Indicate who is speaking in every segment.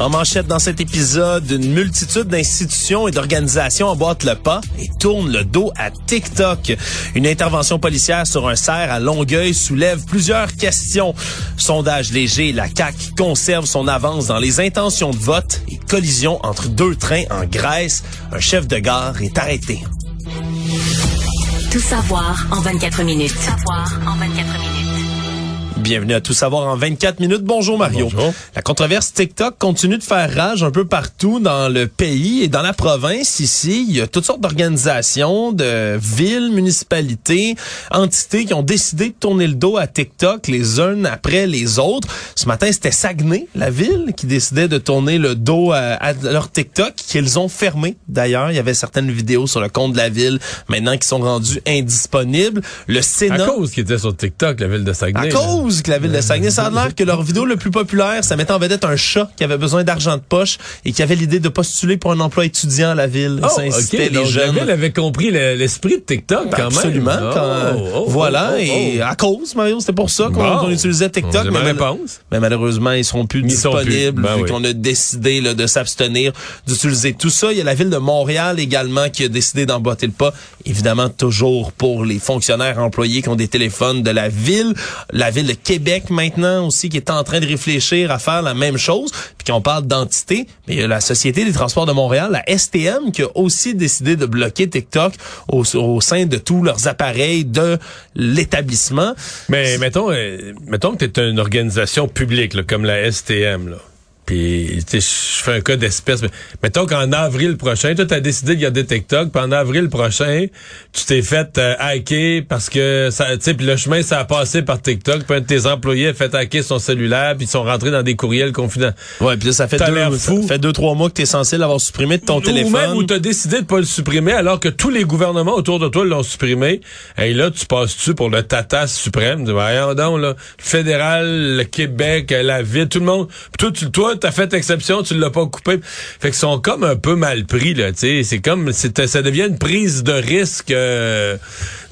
Speaker 1: En manchette dans cet épisode, une multitude d'institutions et d'organisations emboîtent le pas et tournent le dos à TikTok. Une intervention policière sur un cerf à Longueuil soulève plusieurs questions. Sondage léger, la CAQ conserve son avance dans les intentions de vote et collision entre deux trains en Grèce. Un chef de gare est arrêté.
Speaker 2: Tout savoir en 24 minutes. Tout savoir en 24 minutes.
Speaker 1: Bienvenue à Tout savoir en 24 minutes. Bonjour Mario.
Speaker 3: Bonjour.
Speaker 1: La controverse TikTok continue de faire rage un peu partout dans le pays et dans la province ici. Il y a toutes sortes d'organisations, de villes, municipalités, entités qui ont décidé de tourner le dos à TikTok les unes après les autres. Ce matin, c'était Saguenay, la ville, qui décidait de tourner le dos à, à leur TikTok qu'ils ont fermé. D'ailleurs, il y avait certaines vidéos sur le compte de la ville maintenant qui sont rendues indisponibles. Le
Speaker 3: À
Speaker 1: Sénat...
Speaker 3: cause qui était sur TikTok, la ville de Saguenay.
Speaker 1: À
Speaker 3: là.
Speaker 1: Que la ville de Saguenay, ça a l'air que leur vidéo le plus populaire, ça mettait en vedette un chat qui avait besoin d'argent de poche et qui avait l'idée de postuler pour un emploi étudiant à la ville.
Speaker 3: Oh,
Speaker 1: ça incitait les
Speaker 3: donc
Speaker 1: jeunes.
Speaker 3: La ville avait compris le- l'esprit de TikTok quand
Speaker 1: Absolument.
Speaker 3: même.
Speaker 1: quand-
Speaker 3: Oh, oh,
Speaker 1: voilà.
Speaker 3: oh, oh,
Speaker 1: Et à cause, Mario, c'était pour ça qu'on
Speaker 3: Bon.
Speaker 1: utilisait TikTok. Mal- mais malheureusement, ils seront plus
Speaker 3: Ils sont plus.
Speaker 1: disponibles
Speaker 3: Ben
Speaker 1: vu
Speaker 3: oui.
Speaker 1: qu'on a décidé là, de s'abstenir d'utiliser tout ça. Il y a la ville de Montréal également qui a décidé d'emboîter le pas. Évidemment, toujours pour les fonctionnaires employés qui ont des téléphones de la ville. La ville de Québec maintenant aussi qui est en train de réfléchir à faire la même chose. Puis qu'on parle d'entité, mais il y a la Société des transports de Montréal, la STM, qui a aussi décidé de bloquer TikTok au, sein de tous leurs appareils de l'établissement.
Speaker 3: Mais mettons, euh, mettons que tu une organisation publique comme la STM. Là. Puis, tu sais, je fais un cas d'espèce. mais Mettons qu'en avril prochain, toi, tu as décidé de garder TikTok. Puis en avril prochain, tu t'es fait euh, hacker parce que, ça, tu sais, puis le chemin, ça a passé par TikTok. Puis un de tes employés a fait hacker son cellulaire. Puis ils sont rentrés dans des courriels confidentiels.
Speaker 1: Ouais, puis là, ça fait
Speaker 3: T'as
Speaker 1: deux,
Speaker 3: fou.
Speaker 1: ça fait deux, trois mois que tu es censé l'avoir supprimé de ton
Speaker 3: Ou
Speaker 1: téléphone.
Speaker 3: même où tu as décidé de pas le supprimer alors que tous les gouvernements autour de toi l'ont supprimé. Et là, tu passes-tu pour le tata suprême? Voyons donc, là, le fédéral, le Québec, la ville, tout le monde. Puis toi, tu, toi, t'as fait exception, tu l'as pas coupé. Fait qu'ils sont comme un peu mal pris, là, tu sais. C'est comme, ça devient une prise de risque euh,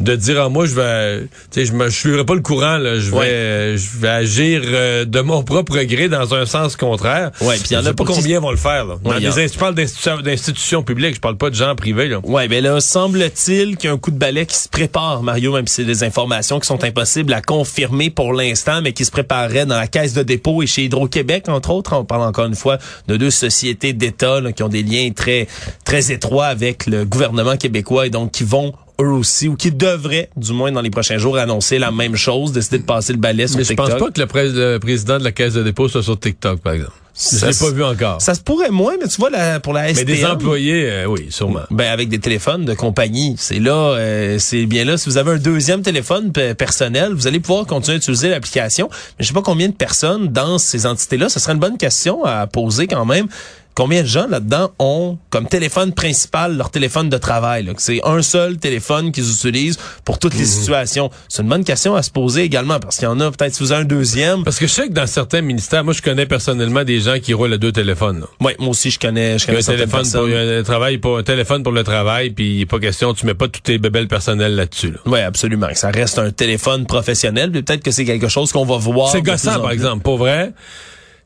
Speaker 3: de dire, ah, moi, je vais, tu sais, je me, je suivrai pas le courant, là. Je vais,
Speaker 1: Ouais.
Speaker 3: euh, je vais agir euh, de mon propre gré dans un sens contraire.
Speaker 1: Ouais, puis il y en
Speaker 3: Je
Speaker 1: a
Speaker 3: sais pas
Speaker 1: qui-
Speaker 3: combien vont le faire, là. Dans
Speaker 1: Ouais,
Speaker 3: je parle d'institutions, publiques, je parle pas de gens privés, là.
Speaker 1: Ouais, ben là, semble-t-il qu'il y a un coup de balai qui se prépare, Mario, même si c'est des informations qui sont impossibles à confirmer pour l'instant, mais qui se préparerait dans la caisse de dépôt et chez Hydro-Québec, entre autres. On parle encore une fois de deux sociétés d'État qui ont des liens très, très étroits avec le gouvernement québécois et donc qui vont eux aussi, ou qui devraient, du moins dans les prochains jours, annoncer la même chose, décider de passer le balai sur
Speaker 3: Mais je pense pas que le, pré- le président de la Caisse de dépôt soit sur TikTok, par exemple. Je
Speaker 1: Ça
Speaker 3: l'ai
Speaker 1: se-
Speaker 3: pas vu encore.
Speaker 1: Ça se pourrait moins, mais tu vois, la, pour la STM...
Speaker 3: Mais des employés, euh, oui, sûrement.
Speaker 1: Ben avec des téléphones de compagnie, c'est là, euh, c'est bien là. Si vous avez un deuxième téléphone pe- personnel, vous allez pouvoir continuer à utiliser l'application. Mais je sais pas combien de personnes dans ces entités-là. Ce serait une bonne question à poser quand même. Combien de gens là-dedans ont comme téléphone principal leur téléphone de travail? C'est un seul téléphone qu'ils utilisent pour toutes les
Speaker 3: Mhm.
Speaker 1: situations. C'est une bonne question à se poser également parce qu'il y en a peut-être si vous avez un deuxième.
Speaker 3: Parce que je sais que dans certains ministères, moi, je connais personnellement des gens qui roulent à deux téléphones. là.
Speaker 1: Ouais, moi aussi je connais, je connais
Speaker 3: un téléphone pour un travail pour un téléphone pour le travail, puis pas question, tu mets pas tous tes bébelles personnelles là-dessus. Là.
Speaker 1: Oui, absolument. Ça reste un téléphone professionnel. Peut-être que c'est quelque chose qu'on va voir.
Speaker 3: C'est gossant, par exemple. Pour vrai,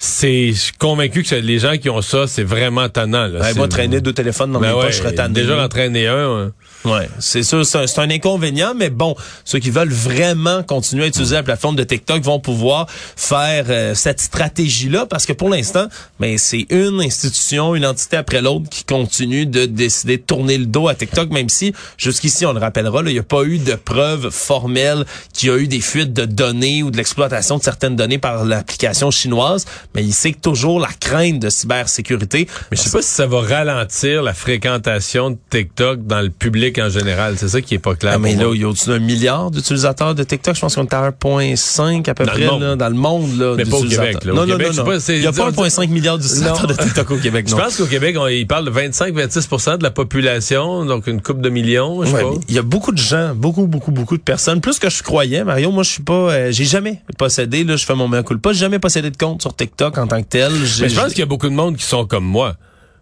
Speaker 3: c'est, je suis convaincu que c'est- les gens qui ont ça, c'est vraiment tannant. Là. C'est-
Speaker 1: moi, traîner deux téléphones dans
Speaker 3: Ben
Speaker 1: mes
Speaker 3: ouais,
Speaker 1: poches, je serais.
Speaker 3: Déjà, en traîner un, hein.
Speaker 1: Ouais, c'est sûr, c'est un, un inconvénient, mais bon, ceux qui veulent vraiment continuer à utiliser la plateforme de TikTok vont pouvoir faire euh, cette stratégie-là, parce que pour l'instant, ben, c'est une institution, une entité après l'autre qui continue de décider de tourner le dos à TikTok, même si jusqu'ici, on le rappellera, il n'y a pas eu de preuves formelles qu'il y a eu des fuites de données ou de l'exploitation de certaines données par l'application chinoise, mais il sait que toujours la crainte de cybersécurité.
Speaker 3: Mais je sais pas si ça va ralentir la fréquentation de TikTok dans le public en général. C'est ça qui est pas clair.
Speaker 1: Ah, mais là, il y a au-dessus d'un milliard d'utilisateurs de TikTok? Je pense qu'on est à 1,5 à peu
Speaker 3: Dans
Speaker 1: près là, dans le monde. Là,
Speaker 3: Mais pas au. Québec, là. Au
Speaker 1: Non, non,
Speaker 3: Québec,
Speaker 1: non,
Speaker 3: je pas,
Speaker 1: Il n'y a pas
Speaker 3: disons-
Speaker 1: 1,5 milliard d'utilisateurs de TikTok au Québec,
Speaker 3: Je
Speaker 1: non.
Speaker 3: pense qu'au Québec, on, il parle de 25-26% de la population, donc une coupe de millions, je
Speaker 1: Ouais,
Speaker 3: pas.
Speaker 1: Il y a beaucoup de gens, beaucoup, beaucoup, beaucoup de personnes. Plus que je croyais, Mario. Moi, je suis pas, euh, j'ai jamais possédé. Là, je fais mon mea culpa. J'ai jamais possédé de compte sur TikTok en tant que tel.
Speaker 3: Mais je pense qu'il y a beaucoup de monde qui sont comme moi.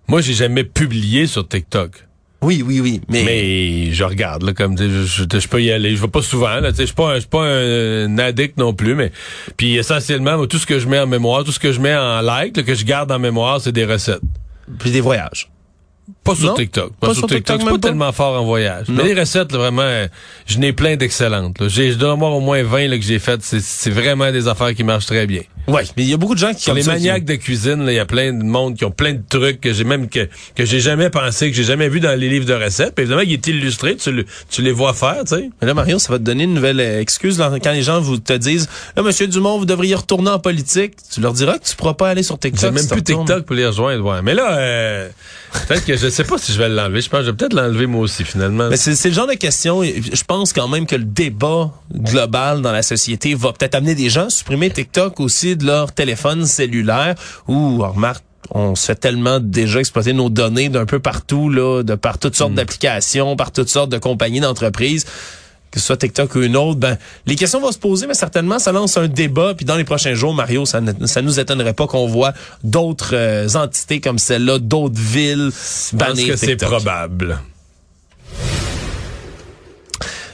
Speaker 3: Moi, j'ai jamais publié sur TikTok.
Speaker 1: Oui, oui, oui. Mais,
Speaker 3: Mais je regarde, là, comme tu sais, je, je, je peux y aller. Je vais pas souvent, là, tu sais, je suis pas, un- je suis pas un, un addict non plus, mais puis essentiellement, moi, tout ce que je mets en mémoire, tout ce que je mets en like, là, que je garde en mémoire, c'est des recettes.
Speaker 1: puis des voyages.
Speaker 3: Pas sur
Speaker 1: Non?
Speaker 3: TikTok.
Speaker 1: Pas sur TikTok,
Speaker 3: Je suis
Speaker 1: même
Speaker 3: pas?
Speaker 1: pas?
Speaker 3: tellement fort en voyage.
Speaker 1: Non.
Speaker 3: Mais les recettes, là, vraiment, je n'ai plein d'excellentes. là. J'ai, je dois avoir au moins 20 là, que j'ai faites. C'est, c'est vraiment des affaires qui marchent très bien.
Speaker 1: Ouais, mais il y a beaucoup de gens qui comme
Speaker 3: les
Speaker 1: qui-
Speaker 3: maniaques de cuisine, là, il y a plein de monde qui ont plein de trucs que j'ai même que, que j'ai jamais pensé, que j'ai jamais vu dans les livres de recettes. Puis évidemment, il est illustré, tu, le- tu les vois faire, tu sais.
Speaker 1: Mais là, Mario, ça va te donner une nouvelle euh, excuse là, quand les gens vous te disent Là, Monsieur Dumont, vous devriez retourner en politique. Tu leur diras que tu pourras pas aller sur TikTok.
Speaker 3: J'ai même
Speaker 1: si
Speaker 3: plus. TikTok pour les rejoindre. Ouais. Mais là, euh, peut-être que je sais pas si je vais l'enlever. Je pense que je vais peut-être l'enlever moi aussi, finalement.
Speaker 1: Mais c'est le genre de question. et Je pense quand même que le débat global dans la société va peut-être amener des gens à supprimer TikTok aussi de leur téléphone cellulaire ou remarque on se fait tellement déjà exploiter nos données d'un peu partout là, de par toutes
Speaker 3: Hmm.
Speaker 1: sortes d'applications, par toutes sortes de compagnies d'entreprises. Que ce soit TikTok ou une autre, ben les questions vont se poser, mais certainement ça lance un débat. Puis dans les prochains jours, Mario, ça ne ça nous étonnerait pas qu'on voit d'autres euh, entités comme celle-là, d'autres villes
Speaker 3: pense
Speaker 1: bannir
Speaker 3: que c'est probable.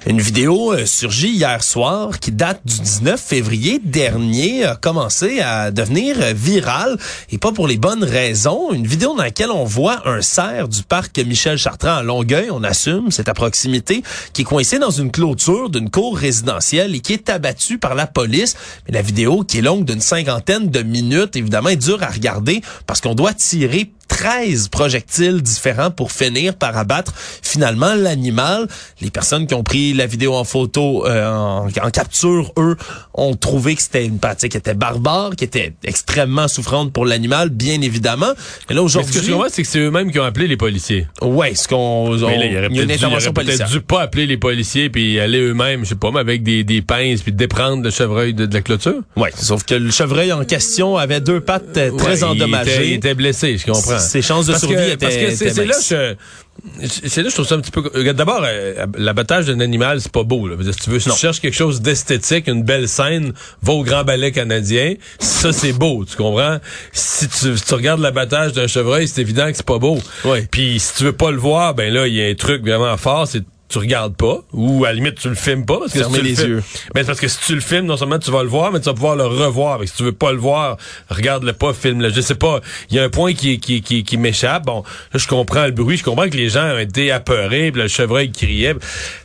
Speaker 1: Une vidéo euh, surgit hier soir qui date du 19 février dernier a commencé à devenir euh, virale et pas pour les bonnes raisons. Une vidéo dans laquelle on voit un cerf du parc Michel Chartrand à Longueuil, on assume, c'est à proximité, qui est coincé dans une clôture d'une cour résidentielle et qui est abattu par la police. Mais la vidéo, qui est longue d'une cinquantaine de minutes, évidemment, est dure à regarder parce qu'on doit tirer 13 projectiles différents pour finir par abattre finalement l'animal. Les personnes qui ont pris la vidéo en photo, euh, en, en capture, eux, ont trouvé que c'était une pratique qui était barbare, qui était extrêmement souffrante pour l'animal, bien évidemment. Et là,
Speaker 3: Mais ce que
Speaker 1: aujourd'hui...
Speaker 3: je comprends, c'est que c'est eux-mêmes qui ont appelé les policiers.
Speaker 1: Ouais, ce qu'on... on-
Speaker 3: Mais là, il
Speaker 1: y
Speaker 3: peut-être dû, aurait peut-être dû pas appeler les policiers puis aller eux-mêmes, je sais pas, mais avec des, des pinces puis déprendre le chevreuil de, de la clôture.
Speaker 1: Ouais, sauf que le chevreuil en question avait deux pattes euh, très
Speaker 3: Ouais, il
Speaker 1: endommagées.
Speaker 3: était- Il était, blessé, je comprends.
Speaker 1: Ses chances de
Speaker 3: Parce
Speaker 1: survie
Speaker 3: que,
Speaker 1: étaient
Speaker 3: parce que c'est là que je, c'est là que je trouve ça un petit peu. Regarde, D'abord, euh, l'abattage d'un animal, c'est pas beau. Là. Si tu veux, si tu cherches quelque chose d'esthétique, une belle scène, va au Grand Ballet canadien. Ça, c'est beau, tu comprends? Si tu, si tu regardes l'abattage d'un chevreuil, c'est évident que c'est pas beau.
Speaker 1: Ouais.
Speaker 3: Puis si tu veux pas le voir, ben là, il y a un truc vraiment fort, c'est tu regardes pas, ou à la limite tu le filmes pas parce que
Speaker 1: Fermez
Speaker 3: si tu
Speaker 1: les
Speaker 3: le
Speaker 1: yeux.
Speaker 3: mais c'est parce que si tu le filmes, non seulement tu vas le voir, mais tu vas pouvoir le revoir. Que si tu veux pas le voir, regarde-le pas, filme-le. Je sais pas. Il y a un point qui, qui, qui, qui m'échappe. Bon, là, je comprends le bruit. Je comprends que les gens ont été apeurés, puis le chevreuil criait.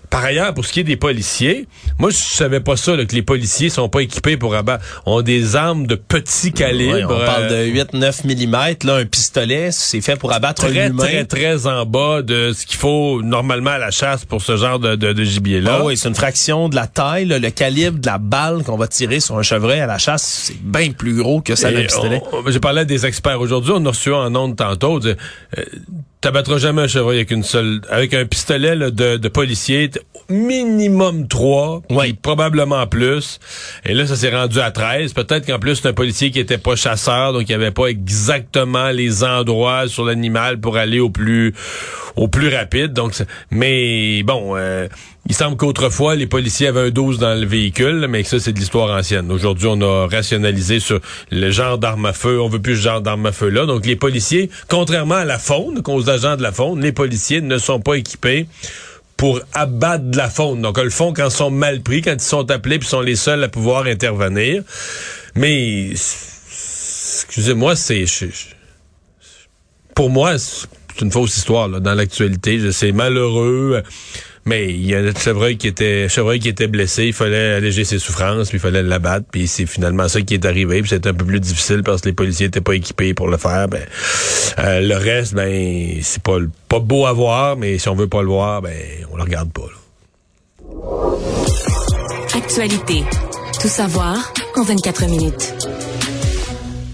Speaker 3: Par ailleurs, pour ce qui est des policiers, moi, je savais pas ça, là, que les policiers sont pas équipés pour abattre. ont des armes de petit calibre.
Speaker 1: Ouais, on parle
Speaker 3: euh,
Speaker 1: de 8-9 mm, là, un pistolet, c'est fait pour abattre un
Speaker 3: très,
Speaker 1: humain.
Speaker 3: très, très en bas de ce qu'il faut normalement à la chasse pour ce genre de, de, de gibier-là.
Speaker 1: Ah oui, c'est une fraction de la taille, là, le calibre de la balle qu'on va tirer sur un chevreuil à la chasse, c'est bien plus gros que ça d'un
Speaker 3: Et
Speaker 1: pistolet.
Speaker 3: J'ai parlé à des experts aujourd'hui, on a reçu en ondes tantôt. euh, T'abattras jamais un chevreuil avec une seule, avec un pistolet là, de, de policier, minimum trois, puis probablement plus. Et là, ça s'est rendu à 13. Peut-être qu'en plus, c'est un policier qui était pas chasseur, donc il avait pas exactement les endroits sur l'animal pour aller au plus, au plus rapide. Donc, c'est- mais bon, euh, il semble qu'autrefois, les policiers avaient un 12 dans le véhicule, mais ça, c'est de l'histoire ancienne. Aujourd'hui, on a rationalisé sur le genre d'arme à feu. On veut plus ce genre d'arme à feu-là. Donc, les policiers, contrairement à la faune, aux agents de la faune, les policiers ne sont pas équipés pour abattre de la faune. Donc, le font quand ils sont mal pris, quand ils sont appelés, puis sont les seuls à pouvoir intervenir. Mais, excusez-moi, c'est... Pour moi, c'est une fausse histoire là, dans l'actualité. C'est malheureux. Mais il y a notre chevreuil qui était qui blessé, il fallait alléger ses souffrances, puis il fallait l'abattre, puis c'est finalement ça qui est arrivé, puis c'était un peu plus difficile parce que les policiers étaient pas équipés pour le faire. Ben, euh, le reste, ben c'est pas pas beau à voir, mais si on veut pas le voir, ben on le regarde pas.
Speaker 2: Actualité. Tout savoir en 24 minutes.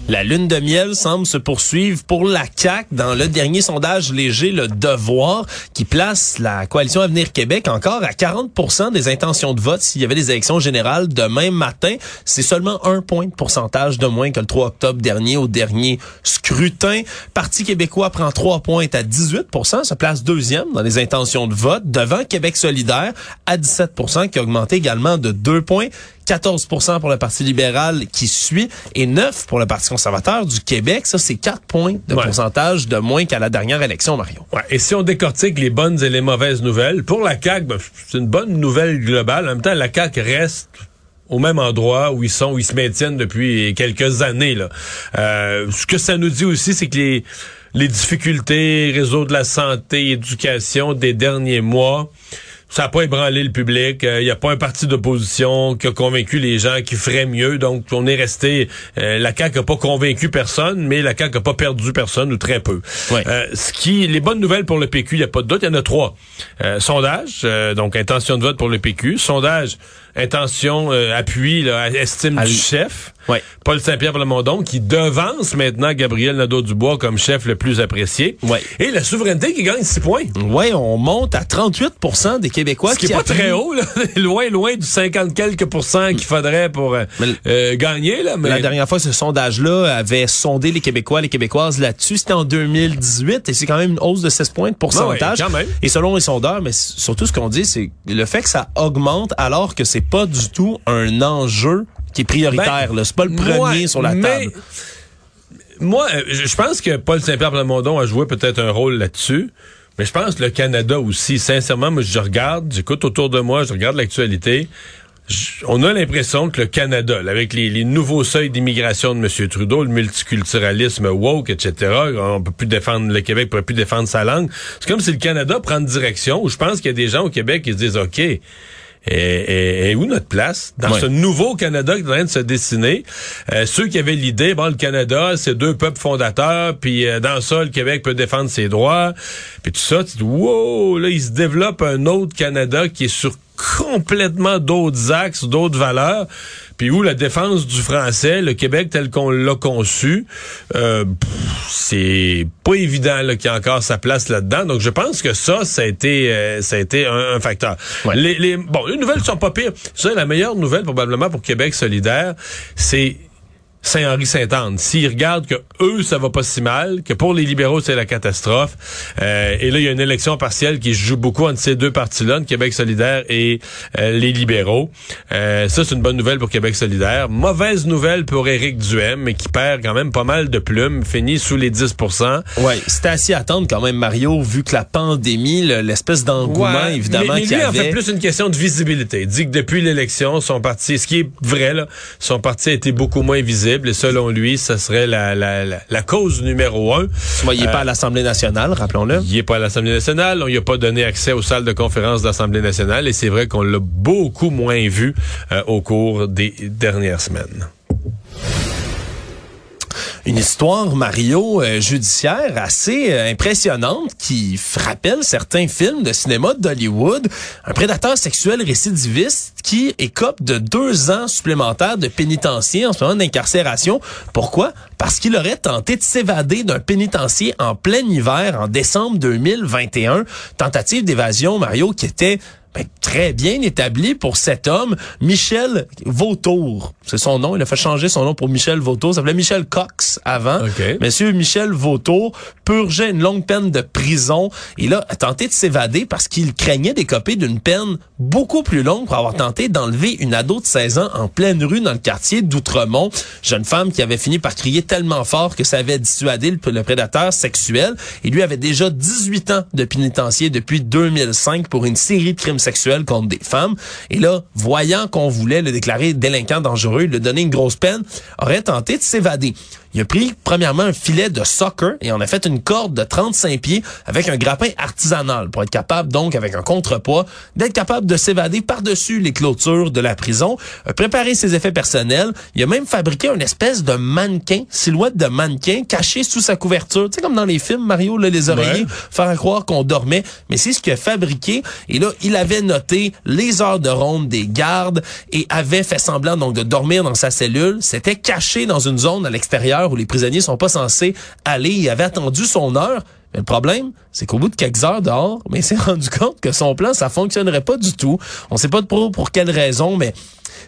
Speaker 1: La lune de miel semble se poursuivre pour la CAQ dans le dernier sondage léger Le Devoir qui place la coalition Avenir Québec encore à 40% des intentions de vote s'il y avait des élections générales demain matin. C'est seulement un point de pourcentage de moins que le 3 octobre dernier au dernier scrutin. Parti québécois prend trois points à 18% se place deuxième dans les intentions de vote devant Québec solidaire à 17% qui a augmenté également de deux points. 14% pour le Parti libéral qui suit et 9 pour le Parti conservateur du Québec. Ça, c'est 4 points de pourcentage de moins qu'à la dernière élection, Marion.
Speaker 3: Ouais. Et si on décortique les bonnes et les mauvaises nouvelles, pour la CAQ, ben, c'est une bonne nouvelle globale. En même temps, la CAQ reste au même endroit où ils sont, où ils se maintiennent depuis quelques années. Là. Euh, ce que ça nous dit aussi, c'est que les, les difficultés, réseau de la santé, éducation des derniers mois, ça n'a pas ébranlé le public. Il euh, n'y a pas un parti d'opposition qui a convaincu les gens qui ferait mieux. Donc, on est resté... Euh, la CAQ n'a pas convaincu personne, mais la CAQ n'a pas perdu personne, ou très peu. Euh, ce qui, les bonnes nouvelles pour le PQ, il n'y a pas de doute, il y en a trois. sondage, donc intention de vote pour le PQ. Sondage, intention, appui, là, estime du chef.
Speaker 1: Ouais.
Speaker 3: Paul Saint-Pierre Plamondon qui devance maintenant Gabriel Nadeau-Dubois comme chef le plus apprécié.
Speaker 1: Ouais.
Speaker 3: Et la souveraineté qui gagne 6 points.
Speaker 1: Ouais, on monte à 38% des Québécois.
Speaker 3: Ce qui, est pas très haut, là. loin, loin du 50 quelques pourcents qu'il faudrait pour euh, euh, gagner. Là, mais...
Speaker 1: La dernière fois, ce sondage-là avait sondé les Québécois, les Québécoises là-dessus. C'était en 2018 et c'est quand même une hausse de 16 points de pourcentage.
Speaker 3: quand même.
Speaker 1: Et selon les sondeurs, mais surtout ce qu'on dit, c'est le fait que ça augmente alors que c'est pas du tout un enjeu qui est prioritaire. Ben, c'est pas le premier sur la table.
Speaker 3: Moi, euh, je pense que Paul Saint-Pierre Plamondon a joué peut-être un rôle là-dessus. Mais je pense que le Canada aussi, sincèrement, moi je regarde, j'écoute autour de moi, je regarde l'actualité. On a l'impression que le Canada, avec les, nouveaux seuils d'immigration de M. Trudeau, le multiculturalisme woke, etc., on peut plus défendre le Québec, peut plus défendre sa langue. C'est comme si le Canada prend une direction où je pense qu'il y a des gens au Québec qui se disent OK, et, où notre place? Dans ce nouveau Canada qui est en train de se dessiner. Euh, ceux qui avaient l'idée, bon, le Canada, c'est deux peuples fondateurs, puis euh, dans ça, le Québec peut défendre ses droits, puis tout ça, tu dis, wow, là, il se développe un autre Canada qui est sur complètement d'autres axes, d'autres valeurs, puis où la défense du français, le Québec tel qu'on l'a conçu, euh, c'est pas évident qu'il y a encore sa place là-dedans. Donc je pense que ça, ça a été, euh, ça a été un, facteur. Les, les, bon, les nouvelles sont pas pires. Ça, la meilleure nouvelle probablement pour Québec solidaire, c'est Saint-Henri-Saint-Anne. S'ils regardent que eux, ça va pas si mal, que pour les libéraux, c'est la catastrophe, euh, et là, il y a une élection partielle qui joue beaucoup entre ces deux partis-là, Québec solidaire et euh, les libéraux. Euh, ça, c'est une bonne nouvelle pour Québec solidaire. Mauvaise nouvelle pour Éric Duhem, mais qui perd quand même pas mal de plumes, finit sous les 10%
Speaker 1: Oui, c'était assez à attendre quand même, Mario, vu que la pandémie, l'espèce d'engouement, évidemment,
Speaker 3: mais,
Speaker 1: mais lui,
Speaker 3: en fait plus une question de visibilité. Il dit que depuis l'élection, son parti, ce qui est vrai, là, son parti a été beaucoup moins visible et selon lui, ce serait la, la, la, cause numéro un.
Speaker 1: il n'est pas à l'Assemblée nationale, rappelons-le.
Speaker 3: Il n'est pas à l'Assemblée nationale. On lui a pas donné accès aux salles de conférence de l'Assemblée nationale et c'est vrai qu'on l'a beaucoup moins vu euh, au cours des dernières semaines
Speaker 1: une histoire, Mario, euh, judiciaire assez euh, impressionnante qui rappelle certains films de cinéma d'Hollywood. Un prédateur sexuel récidiviste qui écope de deux ans supplémentaires de pénitencier en ce moment d'incarcération. Pourquoi? Parce qu'il aurait tenté de s'évader d'un pénitencier en plein hiver en décembre 2021. Tentative d'évasion, Mario, qui était ben, très bien établi pour cet homme, Michel Vautour. C'est son nom. Il a fait changer son nom pour Michel Vautour. Ça s'appelait Michel Cox avant. Monsieur Michel Vautour purgeait une longue peine de prison. Il a tenté de s'évader parce qu'il craignait d'écoper d'une peine beaucoup plus longue pour avoir tenté d'enlever une ado de 16 ans en pleine rue dans le quartier d'Outremont. Jeune femme qui avait fini par crier tellement fort que ça avait dissuadé le, le prédateur sexuel. Il lui avait déjà 18 ans de pénitencier depuis 2005 pour une série de crimes contre des femmes. Et là, voyant qu'on voulait le déclarer délinquant dangereux, lui donner une grosse peine, aurait tenté de s'évader. Il a pris premièrement un filet de soccer et on a fait une corde de 35 pieds avec un grappin artisanal pour être capable donc avec un contrepoids d'être capable de s'évader par-dessus les clôtures de la prison, a préparé ses effets personnels, il a même fabriqué une espèce de mannequin, silhouette de mannequin caché sous sa couverture, tu sais comme dans les films Mario là, les oreillers, faire croire qu'on dormait, mais c'est ce qu'il a fabriqué. Et là il avait noté les heures de ronde des gardes et avait fait semblant donc de dormir dans sa cellule, c'était caché dans une zone à l'extérieur où les prisonniers sont pas censés aller, il avait attendu son heure mais le problème, c'est qu'au bout de quelques heures dehors, mais il s'est rendu compte que son plan, ça fonctionnerait pas du tout. On sait pas trop pour quelle raison, mais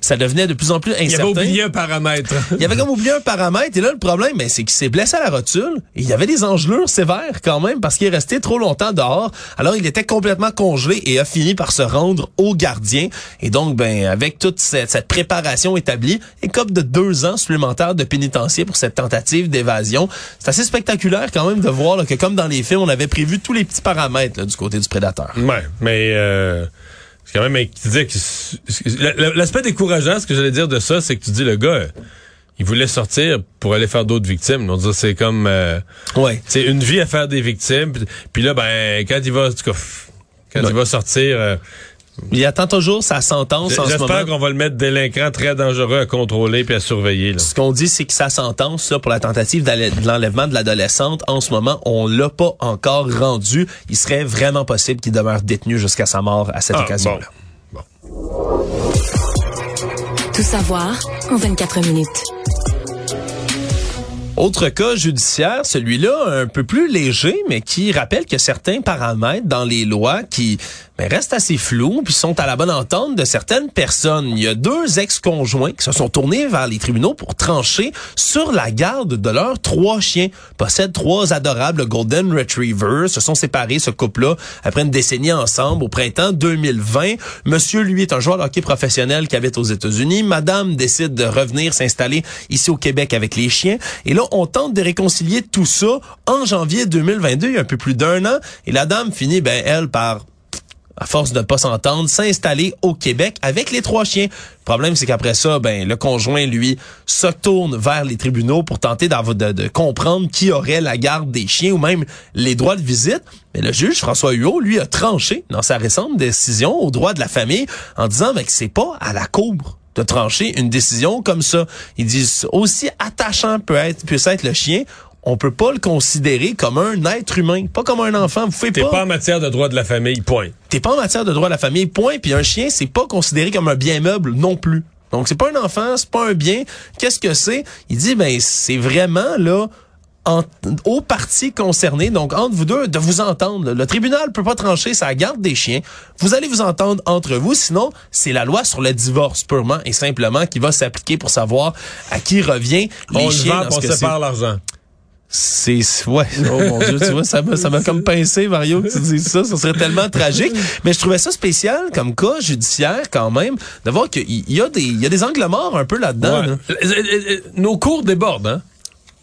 Speaker 1: ça devenait de plus en plus incertain.
Speaker 3: Il avait oublié un paramètre.
Speaker 1: il avait comme oublié un paramètre. Et là, le problème, ben, c'est qu'il s'est blessé à la rotule. Et il y avait des engelures sévères quand même parce qu'il est resté trop longtemps dehors. Alors, il était complètement congelé et a fini par se rendre au gardien. Et donc, ben, avec toute cette, cette préparation établie, comme de deux ans supplémentaires de pénitencier pour cette tentative d'évasion. C'est assez spectaculaire quand même de voir là, que comme dans les films, on avait prévu tous les petits paramètres là, du côté du prédateur.
Speaker 3: Ouais, mais... Euh c'est quand même tu dis que l'aspect décourageant, ce que j'allais dire de ça, c'est que tu dis le gars, il voulait sortir pour aller faire d'autres victimes. Donc c'est comme euh,
Speaker 1: ouais,
Speaker 3: c'est une vie à faire des victimes. Puis là, ben quand il va, quand il va sortir. Euh,
Speaker 1: il attend toujours sa sentence en ce moment.
Speaker 3: J'espère qu'on va le mettre délinquant très dangereux à contrôler puis à surveiller. Là.
Speaker 1: Ce qu'on dit, c'est que sa sentence là, pour la tentative de l'enlèvement de l'adolescente, en ce moment, on l'a pas encore rendu. Il serait vraiment possible qu'il demeure détenu jusqu'à sa mort à cette ah, occasion-là. Bon.
Speaker 2: Tout savoir en 24 minutes.
Speaker 1: Autre cas judiciaire, celui-là un peu plus léger, mais qui rappelle que certains paramètres dans les lois qui mais restent assez flous puis sont à la bonne entente de certaines personnes. Il y a deux ex-conjoints qui se sont tournés vers les tribunaux pour trancher sur la garde de leurs trois chiens. Possèdent trois adorables Golden Retrievers. Se sont séparés, ce couple-là, après une décennie ensemble au printemps 2020. Monsieur, lui, est un joueur de hockey professionnel qui habite aux États-Unis. Madame décide de revenir s'installer ici au Québec avec les chiens. Et là, on tente de réconcilier tout ça en janvier 2022, il y a un peu plus d'un an. Et la dame finit, ben, elle, par à force de ne pas s'entendre, s'installer au Québec avec les trois chiens. Le problème, c'est qu'après ça, ben le conjoint, lui, se tourne vers les tribunaux pour tenter de, comprendre qui aurait la garde des chiens ou même les droits de visite. Mais le juge François Huot, lui, a tranché dans sa récente décision au droit de la famille en disant ben, que c'est pas à la cour de trancher une décision comme ça. Ils disent aussi attachant peut être puisse être le chien, on peut pas le considérer comme un être humain, pas comme un enfant. Vous faites
Speaker 3: pas. T'es pas en matière de droit de la famille, point.
Speaker 1: T'es pas en matière de droit de la famille, point. Puis un chien, c'est pas considéré comme un bien meuble non plus. Donc c'est pas un enfant, c'est pas un bien. Qu'est-ce que c'est? Il dit ben c'est vraiment là en, aux parties concernées, donc entre vous deux, de vous entendre. Le tribunal peut pas trancher sa garde des chiens. Vous allez vous entendre entre vous, sinon c'est la loi sur le divorce purement et simplement qui va s'appliquer pour savoir à qui revient les
Speaker 3: on
Speaker 1: chiens.
Speaker 3: Le vend, on sépare l'argent.
Speaker 1: C'est ouais, oh mon dieu, tu vois, ça m'a ça m'a comme pincé Mario que tu dises ça, ça serait tellement tragique, mais je trouvais ça spécial comme cas judiciaire quand même de voir qu'il y a des il y a des angles morts un peu là-dedans.
Speaker 3: Nos cours débordent hein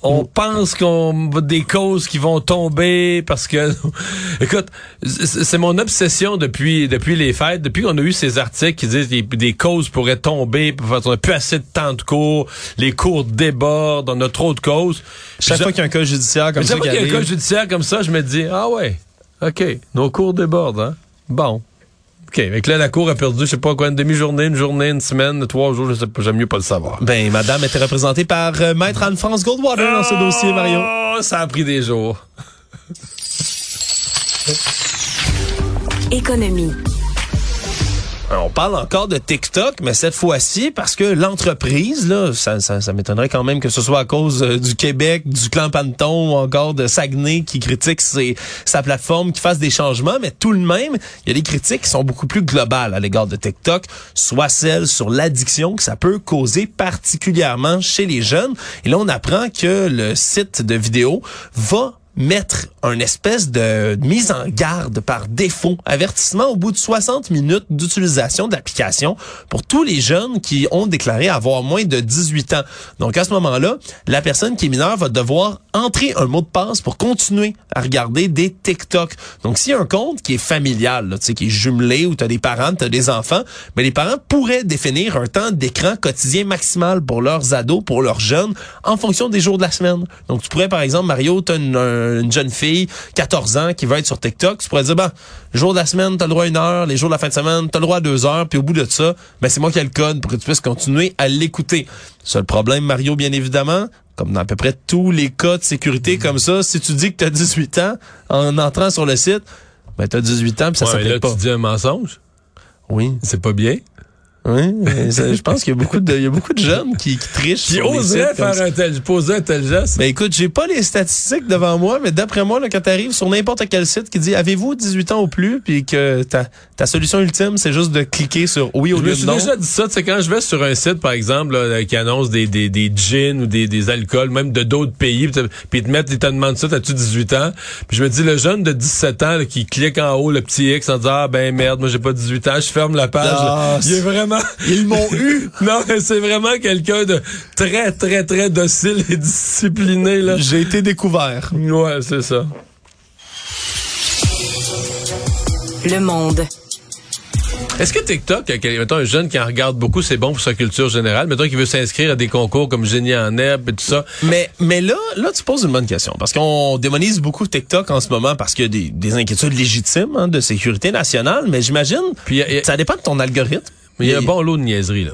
Speaker 3: on pense qu'on des causes qui vont tomber parce que écoute c'est mon obsession depuis depuis les fêtes depuis qu'on a eu ces articles qui disent des, des causes pourraient tomber on n'a plus assez de temps de cours les cours débordent on a trop de causes.
Speaker 1: Chaque fois qu'il y a un cas judiciaire comme ça
Speaker 3: chaque fois qu'il y a un cas judiciaire comme ça je me dis ah ouais ok nos cours débordent hein. Bon OK. Avec là, la Cour a perdu, je sais pas quoi, une demi-journée, une journée, une semaine, trois jours, je sais pas, j'aime mieux pas le savoir.
Speaker 1: Ben, madame était représentée par euh, Maître Anne-France Goldwater dans ce dossier, Mario.
Speaker 3: Oh, ça a pris des jours.
Speaker 2: Économie.
Speaker 1: Euh, on parle encore de TikTok, mais cette fois-ci parce que l'entreprise, là, ça, ça, m'étonnerait quand même que ce soit à cause euh, du Québec, du clan Panton ou encore de Saguenay qui critique sa plateforme, qui fasse des changements, mais tout de même, il y a des critiques qui sont beaucoup plus globales à l'égard de TikTok, soit celles sur l'addiction que ça peut causer particulièrement chez les jeunes. Et là, on apprend que le site de vidéo va mettre une espèce de mise en garde par défaut, avertissement au bout de 60 minutes d'utilisation de l'application pour tous les jeunes qui ont déclaré avoir moins de 18 ans. Donc à ce moment-là, la personne qui est mineure va devoir entrer un mot de passe pour continuer à regarder des TikTok. Donc s'il y a un compte qui est familial, là, qui est jumelé, où tu as des parents, tu as des enfants, mais les parents pourraient définir un temps d'écran quotidien maximal pour leurs ados, pour leurs jeunes, en fonction des jours de la semaine. Donc tu pourrais par exemple, Mario, tu as une, une jeune fille, 14 ans, qui va être sur TikTok, tu pourrais dire, ben, le jour de la semaine, tu as le droit à une heure, les jours de la fin de semaine, tu as le droit à deux heures, puis au bout de ça, ben, c'est moi qui ai le code pour que tu puisses continuer à l'écouter. Seul problème, Mario, bien évidemment, comme dans à peu près tous les cas de sécurité comme ça, si tu dis que tu as 18 ans en entrant sur le site, ben tu as 18 ans puis ça
Speaker 3: Ouais, là,
Speaker 1: pas.
Speaker 3: tu dis un mensonge?
Speaker 1: Oui.
Speaker 3: C'est pas bien?
Speaker 1: Oui, mais ça, je pense qu'il y a beaucoup de il y a beaucoup de jeunes qui, qui trichent
Speaker 3: Qui
Speaker 1: comme
Speaker 3: faire un tel, poser un tel geste.
Speaker 1: Ben écoute, j'ai pas les statistiques devant moi, mais d'après moi, là, quand tu arrives sur n'importe quel site qui dit avez-vous 18 ans ou plus, puis que ta, ta solution ultime, c'est juste de cliquer sur oui au
Speaker 3: Je me
Speaker 1: lieu de non.
Speaker 3: déjà dit ça, tu sais, quand je vais sur un site, par exemple, là, qui annonce des, des, des gins ou des, des alcools, même de d'autres pays, puis ils te mettent, ils te demandent ça, t'as-tu 18 ans? Puis je me dis, le jeune de 17 ans là, qui clique en haut le petit X en disant, ah ben merde, moi j'ai pas 18 ans, je ferme la page.
Speaker 1: Ah,
Speaker 3: il est
Speaker 1: c'est-
Speaker 3: vraiment...
Speaker 1: Ils m'ont eu.
Speaker 3: Non, mais c'est vraiment quelqu'un de très, très, très docile et discipliné, là.
Speaker 1: J'ai été découvert.
Speaker 3: Ouais, c'est ça.
Speaker 2: Le monde.
Speaker 3: Est-ce que TikTok, mettons un jeune qui en regarde beaucoup, c'est bon pour sa culture générale? Mettons qu'il veut s'inscrire à des concours comme Génie en herbe et tout ça?
Speaker 1: Mais, mais là, là, tu poses une bonne question. Parce qu'on démonise beaucoup TikTok en ce moment parce qu'il y a des, des inquiétudes légitimes hein, de sécurité nationale, mais j'imagine,
Speaker 3: Puis, il y a- il y a-
Speaker 1: ça dépend de ton algorithme.
Speaker 3: Mais il y a un bon lot de niaiseries, là.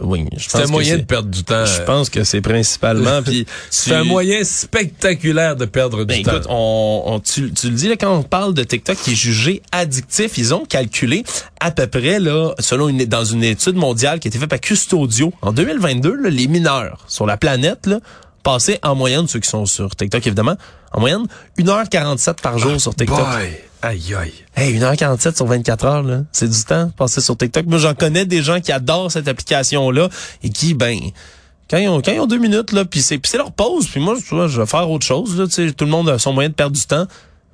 Speaker 1: Oui, je
Speaker 3: C'est
Speaker 1: pense
Speaker 3: un moyen de perdre du temps.
Speaker 1: Je
Speaker 3: euh,
Speaker 1: pense que c'est principalement. puis
Speaker 3: C'est un moyen spectaculaire de perdre du
Speaker 1: Ben,
Speaker 3: temps.
Speaker 1: écoute, on, on- tu, tu le dis là, quand on parle de TikTok qui est jugé addictif, ils ont calculé à peu près là, selon une dans une étude mondiale qui a été faite par Custodio en 2022, là, les mineurs sur la planète là, passaient en moyenne ceux qui sont sur TikTok évidemment, en moyenne 1h47 par jour sur TikTok.
Speaker 3: Boy. Aïe, aïe.
Speaker 1: Hey, 1h47 sur 24 heures, là. C'est du temps passé sur TikTok. Moi, j'en connais des gens qui adorent cette application-là et qui, ben, quand ils ont, quand ils ont deux minutes, là, puis c'est, leur pause, puis moi, vois, je vais faire autre chose, là, tu sais, tout le monde a son moyen de perdre du temps.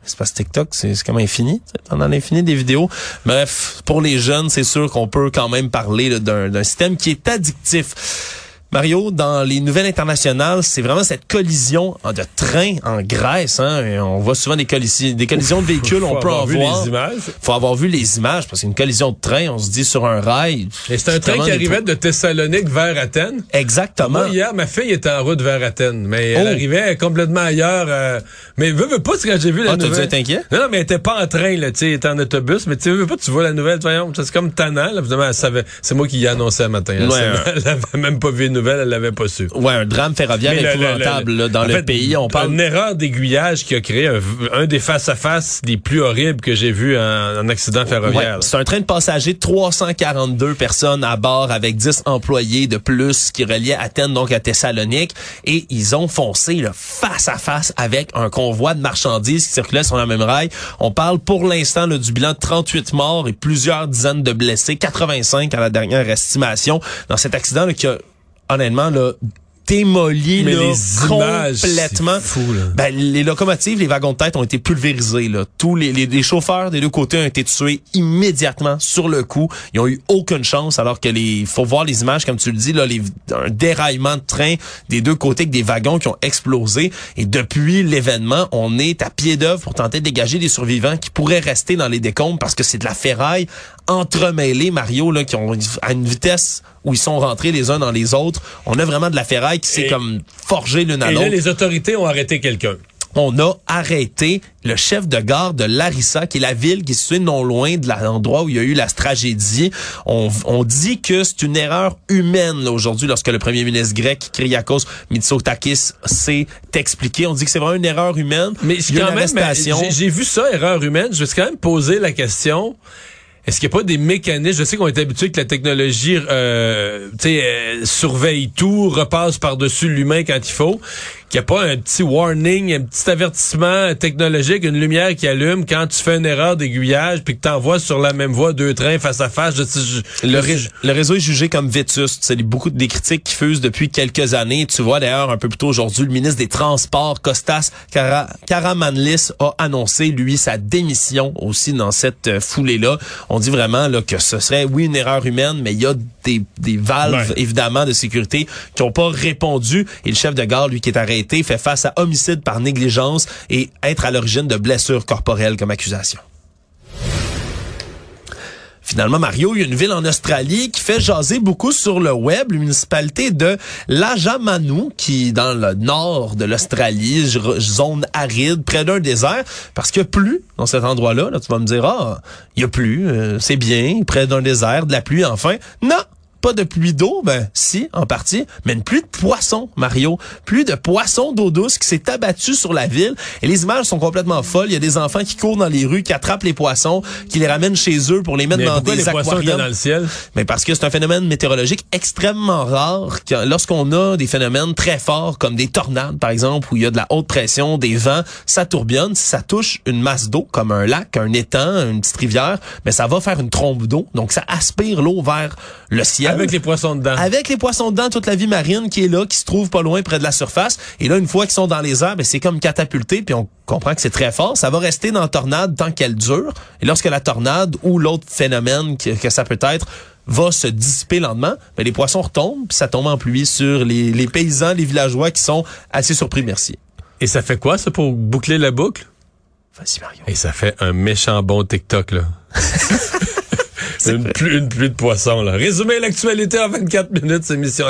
Speaker 1: C'est parce que TikTok, c'est comme infini, sais, pendant l'infini des vidéos. Bref, pour les jeunes, c'est sûr qu'on peut quand même parler d'un d'un système qui est addictif. Mario, dans les nouvelles internationales, c'est vraiment cette collision de train en Grèce. Hein, et on voit souvent des, collisions, des collisions de véhicules,
Speaker 3: Faut
Speaker 1: on peut
Speaker 3: avoir
Speaker 1: en
Speaker 3: vu
Speaker 1: voir
Speaker 3: les images.
Speaker 1: faut avoir vu les images parce qu'une collision de train, on se dit sur un rail.
Speaker 3: Et c'est un train qui arrivait de Thessalonique vers Athènes.
Speaker 1: Exactement.
Speaker 3: Moi, hier, ma fille était en route vers Athènes, mais elle
Speaker 1: Oh.
Speaker 3: arrivait complètement ailleurs. euh, mais veux, veux pas, quand j'ai vu la
Speaker 1: Ah, dû
Speaker 3: nouvelle.
Speaker 1: être?
Speaker 3: Non, non, mais elle était pas en train, là, tu sais, elle était en autobus, mais tu veux pas, tu vois la nouvelle, voyons, c'est comme tannant, là, évidemment, elle savait, c'est moi qui y un matin. Elle, savait- elle avait même pas vu les nouvelles, elle l'avait pas su.
Speaker 1: Ouais, un drame ferroviaire
Speaker 3: le-
Speaker 1: épouvantable
Speaker 3: le-
Speaker 1: là, dans le
Speaker 3: fait,
Speaker 1: pays. On parle
Speaker 3: Une erreur d'aiguillage qui a créé un, un des face-à-face les plus horribles que j'ai vu en, en accident
Speaker 1: Ouais,
Speaker 3: ferroviaire.
Speaker 1: c'est un train de passagers, 342 personnes à bord avec 10 employés de plus qui reliaient Athènes donc à Thessalonique et ils ont foncé là, face à face avec un convoi de marchandises qui circulait sur la même rail. On parle pour l'instant du bilan de 38 morts et plusieurs dizaines de blessés, 85 à la dernière estimation dans cet accident là, qui a honnêtement là démoli là,
Speaker 3: les images,
Speaker 1: complètement.
Speaker 3: c'est fou, là.
Speaker 1: Ben, les locomotives, les wagons de tête ont été pulvérisés. Là. Tous les, les, les chauffeurs des deux côtés ont été tués immédiatement sur le coup. Ils ont eu aucune chance, alors que les, faut voir les images, comme tu le dis, là, les, un déraillement de train des deux côtés avec des wagons qui ont explosé. Et depuis l'événement, on est à pied d'œuvre pour tenter de dégager des survivants qui pourraient rester dans les décombres parce que c'est de la ferraille entremêlée, Mario, là, qui ont à une vitesse où ils sont rentrés les uns dans les autres. On a vraiment de la ferraille qui s'est comme forgée l'une à
Speaker 3: Et là,
Speaker 1: l'autre
Speaker 3: les autorités ont arrêté quelqu'un.
Speaker 1: on a arrêté le chef de gare de Larissa, qui est la ville qui est située non loin de l'endroit où il y a eu la tragédie. On, on dit que c'est une erreur humaine aujourd'hui lorsque le premier ministre grec, Kyriakos Mitsotakis, s'est expliqué. On dit que c'est vraiment une erreur humaine.
Speaker 3: Mais quand même, j'ai vu ça, erreur humaine. Je vais quand même poser la question. Est-ce qu'il n'y a pas des mécanismes, je sais qu'on est habitué que la technologie euh, euh, surveille tout, repasse par-dessus l'humain quand il faut, qu'il n'y a pas un petit warning, un petit avertissement technologique, une lumière qui allume quand tu fais une erreur d'aiguillage puis que tu envoies sur la même voie deux trains face à face. Je, je,
Speaker 1: le, ré, le, réseau est jugé comme vétuste. C'est beaucoup des critiques qui fusent depuis quelques années. Tu vois d'ailleurs un peu plus tôt aujourd'hui, le ministre des Transports, Costas Cara, Karamanlis, a annoncé, lui, sa démission aussi dans cette foulée-là. On dit vraiment là, que ce serait, oui, une erreur humaine, mais il y a des, des valves, évidemment, de sécurité qui n'ont pas répondu. Et le chef de gare, lui, qui est arrêté, fait face à homicide par négligence et être à l'origine de blessures corporelles comme accusation. Finalement, Mario, il y a une ville en Australie qui fait jaser beaucoup sur le web, la municipalité de Lajamanu, qui est dans le nord de l'Australie, zone aride, près d'un désert, parce qu'il n'y a plus dans cet endroit-là. Là, tu vas me dire, ah, il n'y a plus, euh, c'est bien, près d'un désert, de la pluie, enfin. Non! Pas de pluie d'eau, ben si, en partie, mais une pluie de poissons, Mario. Pluie de poissons d'eau douce qui s'est abattue sur la ville. Et les images sont complètement folles. Il y a des enfants qui courent dans les rues, qui attrapent les poissons, qui les ramènent chez eux pour les mettre
Speaker 3: mais
Speaker 1: dans des
Speaker 3: les
Speaker 1: aquariums.
Speaker 3: dans le ciel?
Speaker 1: Mais parce que c'est un phénomène météorologique extrêmement rare. Lorsqu'on a des phénomènes très forts, comme des tornades, par exemple, où il y a de la haute pression, des vents, ça tourbillonne. Si ça touche une masse d'eau, comme un lac, un étang, une petite rivière, mais ça va faire une trombe d'eau. Donc, ça aspire l'eau vers le ciel.
Speaker 3: Avec les poissons dedans.
Speaker 1: Avec les poissons dedans, toute la vie marine qui est là, qui se trouve pas loin près de la surface. Et là, une fois qu'ils sont dans les airs, ben, c'est comme catapulté, puis on comprend que c'est très fort. Ça va rester dans la tornade tant qu'elle dure. Et lorsque la tornade ou l'autre phénomène que, que, ça peut être va se dissiper lentement, ben, les poissons retombent, puis ça tombe en pluie sur les, les paysans, les villageois qui sont assez surpris, merci.
Speaker 3: Et ça fait quoi, ça, pour boucler la boucle?
Speaker 1: Vas-y, Mario.
Speaker 3: Et ça fait un méchant bon TikTok, là. une, pluie, une pluie de poissons, là. Résumer l'actualité en 24 minutes, c'est mission